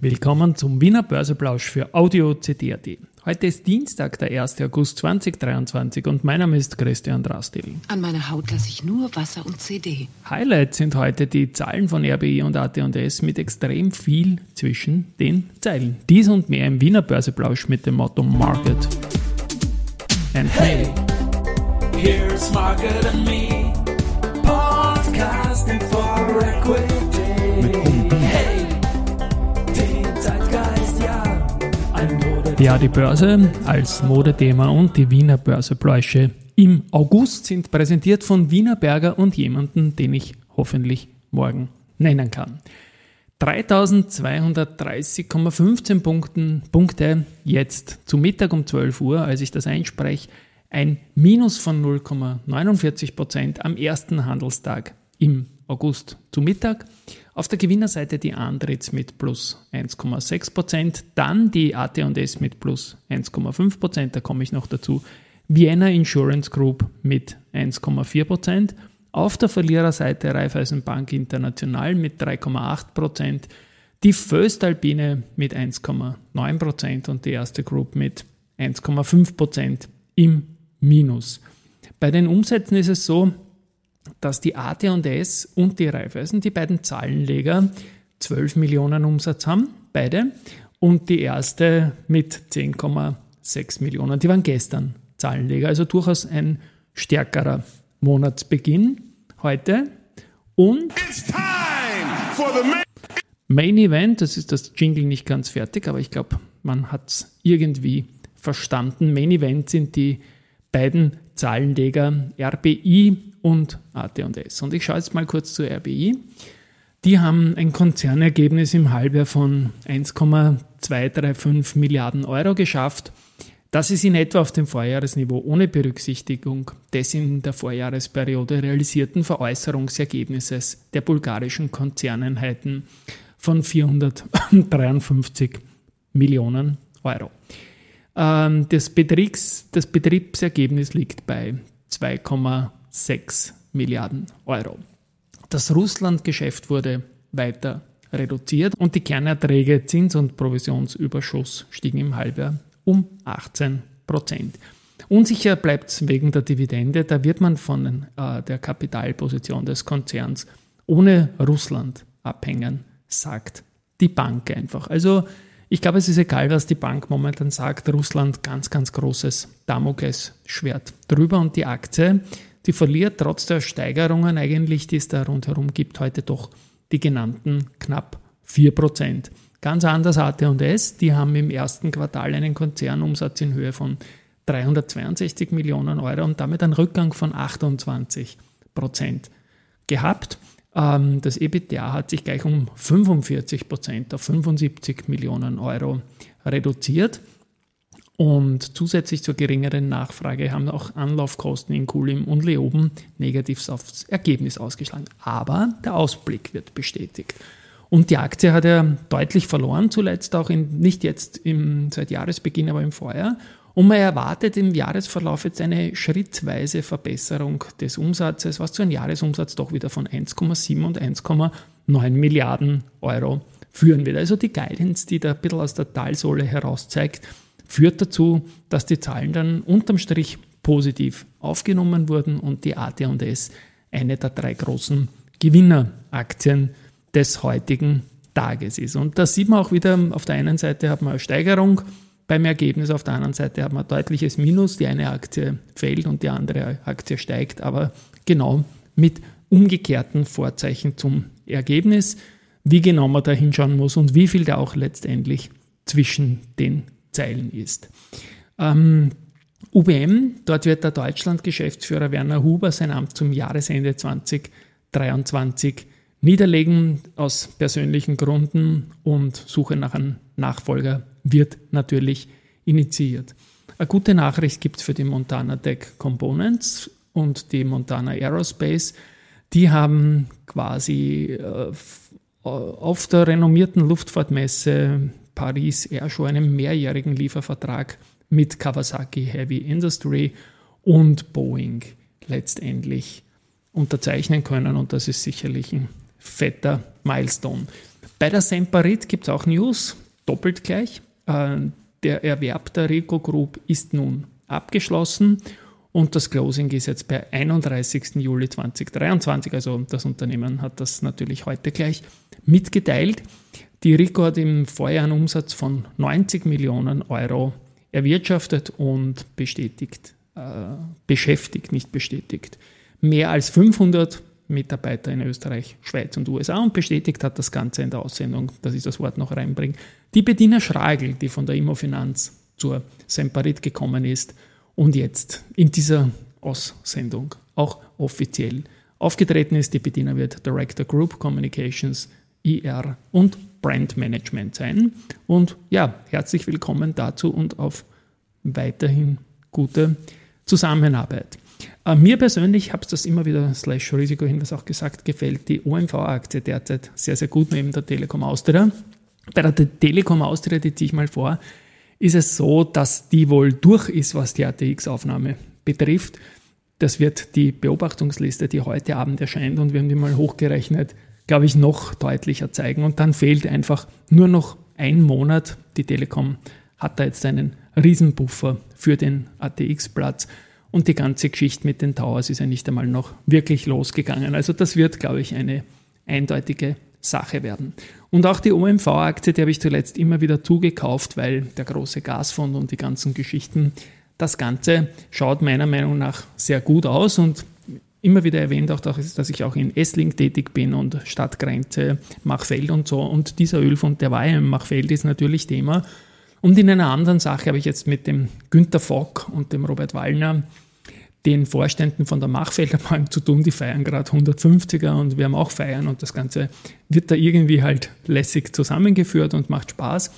Willkommen zum Wiener Börseplausch für Audio CD.at. Heute ist Dienstag, der 1. August 2023 und mein Name ist Christian Drastil. An meiner Haut lasse ich nur Wasser und CD. Highlights sind heute die Zahlen von RBI und AT&S mit extrem viel zwischen den Zeilen. Dies und mehr im Wiener Börseplausch mit dem Motto Market and Hey, here's Market and Me, podcasting for Equity. Ja, die Börse als Modethema und die Wiener Börsepläusche im August sind präsentiert von Wiener Berger und jemanden, den ich hoffentlich morgen nennen kann. 3230,15 Punkten, Punkte jetzt zu Mittag um 12 Uhr, als ich das einspreche, ein Minus von 0,49 Prozent am ersten Handelstag im August zu Mittag. Auf der Gewinnerseite die Andritz mit plus 1,6 Prozent, dann die AT&S mit plus 1,5 Prozent, da komme ich noch dazu. Vienna Insurance Group mit 1,4 Prozent. Auf der Verliererseite Raiffeisenbank International mit 3,8 Prozent. Die Föstalpine mit 1,9 Prozent und die erste Group mit 1,5 Prozent im Minus. Bei den Umsätzen ist es so, dass die AT&S und die Raiffeisen, die beiden Zahlenleger, 12 Millionen Umsatz haben, beide, und die erste mit 10,6 Millionen. Die waren gestern Zahlenleger, also durchaus ein stärkerer Monatsbeginn heute. Und It's time for the main. Main Event, das ist das Jingle nicht ganz fertig, aber ich glaube, man hat es irgendwie verstanden. Main Event sind die beiden Zahlenleger RBI und AT&S. Und ich schaue jetzt mal kurz zu RBI. Die haben ein Konzernergebnis im Halbjahr von 1,235 Milliarden Euro geschafft. Das ist in etwa auf dem Vorjahresniveau ohne Berücksichtigung des in der Vorjahresperiode realisierten Veräußerungsergebnisses der bulgarischen Konzerneinheiten von 453 Millionen Euro. Ähm, Das, Betriebs, das Betriebsergebnis liegt bei 2,6 Milliarden Euro. Das Russland-Geschäft wurde weiter reduziert und die Kernerträge Zins- und Provisionsüberschuss stiegen im Halbjahr um 18 Prozent. Unsicher bleibt es wegen der Dividende. Da wird man von äh, der Kapitalposition des Konzerns ohne Russland abhängen, sagt die Bank einfach. Also ich glaube, es ist egal, was die Bank momentan sagt. Russland ganz, ganz großes Damoklesschwert drüber und die Aktie, die verliert trotz der Steigerungen eigentlich, die es da rundherum gibt, heute doch die genannten knapp 4%. Ganz anders AT&S, die haben im ersten Quartal einen Konzernumsatz in Höhe von 362 Millionen Euro und damit einen Rückgang von 28 Prozent gehabt. Ähm, Das EBITDA hat sich gleich um 45 Prozent auf 75 Millionen Euro reduziert. Und zusätzlich zur geringeren Nachfrage haben auch Anlaufkosten in Kulim und Leoben negativ aufs Ergebnis ausgeschlagen. Aber der Ausblick wird bestätigt. Und die Aktie hat ja deutlich verloren, zuletzt auch in, nicht jetzt im, seit Jahresbeginn, aber im Vorjahr. Und man erwartet im Jahresverlauf jetzt eine schrittweise Verbesserung des Umsatzes, was zu einem Jahresumsatz doch wieder von 1,7 und 1,9 Milliarden Euro führen wird. Also die Guidance, die da ein bisschen aus der Talsohle heraus zeigt, führt dazu, dass die Zahlen dann unterm Strich positiv aufgenommen wurden und die AT&S eine der drei großen Gewinneraktien des heutigen Tages ist. Und da sieht man auch wieder, auf der einen Seite hat man eine Steigerung beim Ergebnis, auf der anderen Seite hat man ein deutliches Minus. Die eine Aktie fällt und die andere Aktie steigt, aber genau mit umgekehrten Vorzeichen zum Ergebnis, wie genau man da hinschauen muss und wie viel da auch letztendlich zwischen den Zeilen ist. Ähm, UBM, dort wird der Deutschland-Geschäftsführer Werner Huber sein Amt zum Jahresende 2023 niederlegen aus persönlichen Gründen und Suche nach einem Nachfolger wird natürlich initiiert. Eine gute Nachricht gibt es für die Montana Tech Components und die Montana Aerospace. Die haben quasi äh, auf der renommierten Luftfahrtmesse Paris Airshow einen mehrjährigen Liefervertrag mit Kawasaki Heavy Industry und Boeing letztendlich unterzeichnen können und das ist sicherlich ein fetter Milestone. Bei der Semperit gibt es auch News, doppelt gleich. Äh, der Erwerb der Rico Group ist nun abgeschlossen und das Closing ist jetzt per 31. Juli 2023. Also das Unternehmen hat das natürlich heute gleich mitgeteilt. Die Rico hat im Vorjahr einen Umsatz von 90 Millionen Euro erwirtschaftet und bestätigt, äh, beschäftigt, nicht bestätigt, mehr als 500 Mitarbeiter in Österreich, Schweiz und USA und bestätigt hat das Ganze in der Aussendung, dass ich das Wort noch reinbringe. Die Bettina Schragel, die von der Immofinanz zur Semperit gekommen ist und jetzt in dieser Aussendung auch offiziell aufgetreten ist. Die Bettina wird Director Group Communications, IR und Brand Management sein. Und ja, herzlich willkommen dazu und auf weiterhin gute Zusammenarbeit. Äh, mir persönlich, habe es das immer wieder, slash Risiko Hinweis auch gesagt, gefällt die OMV-Aktie derzeit sehr, sehr gut neben der Telekom Austria. Bei der Telekom Austria, die ziehe ich mal vor, ist es so, dass die wohl durch ist, was die ATX-Aufnahme betrifft. Das wird die Beobachtungsliste, die heute Abend erscheint, und wir haben die mal hochgerechnet, glaube ich, noch deutlicher zeigen. Und dann fehlt einfach nur noch ein Monat. Die Telekom hat da jetzt einen Riesenbuffer für den ATX-Platz. Und die ganze Geschichte mit den Towers ist ja nicht einmal noch wirklich losgegangen. Also das wird, glaube ich, eine eindeutige Sache werden. Und auch die OMV-Aktie, die habe ich zuletzt immer wieder zugekauft, weil der große Gasfonds und die ganzen Geschichten, das Ganze schaut meiner Meinung nach sehr gut aus und immer wieder erwähnt auch, dass ich auch in Essling tätig bin und Stadtgrenze, Machfeld und so. Und dieser Ölfond, der war ja im Machfeld, ist natürlich Thema. Und in einer anderen Sache habe ich jetzt mit dem Günter Fock und dem Robert Wallner den Vorständen von der Machfelder zu tun, die feiern gerade 150er und wir haben auch feiern und das Ganze wird da irgendwie halt lässig zusammengeführt und macht Spaß.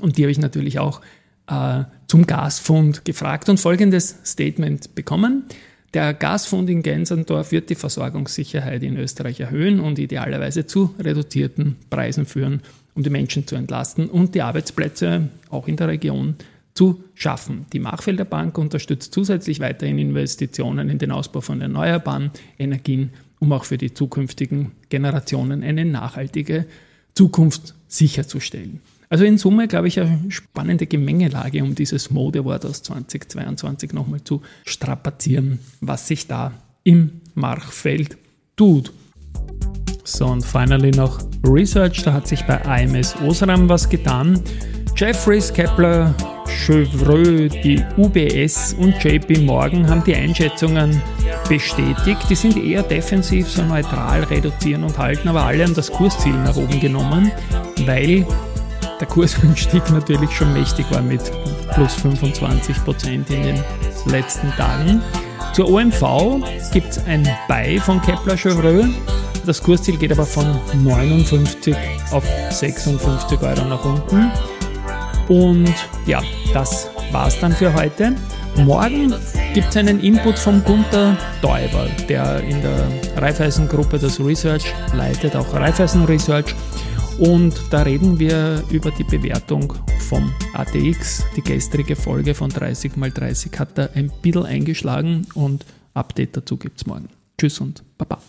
Und die habe ich natürlich auch äh, zum Gasfund gefragt und folgendes Statement bekommen. Der Gasfund in Gensendorf wird die Versorgungssicherheit in Österreich erhöhen und idealerweise zu reduzierten Preisen führen, um die Menschen zu entlasten und die Arbeitsplätze auch in der Region zu schaffen. Die Machfelder Bank unterstützt zusätzlich weiterhin Investitionen in den Ausbau von erneuerbaren Energien, um auch für die zukünftigen Generationen eine nachhaltige Zukunft sicherzustellen. Also in Summe, glaube ich, eine spannende Gemengelage, um dieses Modewort aus 2022 nochmal zu strapazieren, was sich da im Machfeld tut. So, und finally noch Research. Da hat sich bei AMS Osram was getan. Jeffries, Kepler, Chevreux, die UBS und JP Morgan haben die Einschätzungen bestätigt. Die sind eher defensiv, so neutral reduzieren und halten, aber alle haben das Kursziel nach oben genommen, weil der Kursanstieg natürlich schon mächtig war mit plus 25 Prozent in den letzten Tagen. Zur OMV gibt es ein Buy von Kepler Chevreux. Das Kursziel geht aber von 59 auf 56 Euro nach unten. Und ja, das war's dann für heute. Morgen gibt es einen Input vom Gunther Däuber, der in der Raiffeisen-Gruppe das Research leitet, auch Raiffeisen Research. Und da reden wir über die Bewertung vom ATX. Die gestrige Folge von 30 x 30 hat da ein bisschen eingeschlagen und Update dazu gibt es morgen. Tschüss und Baba.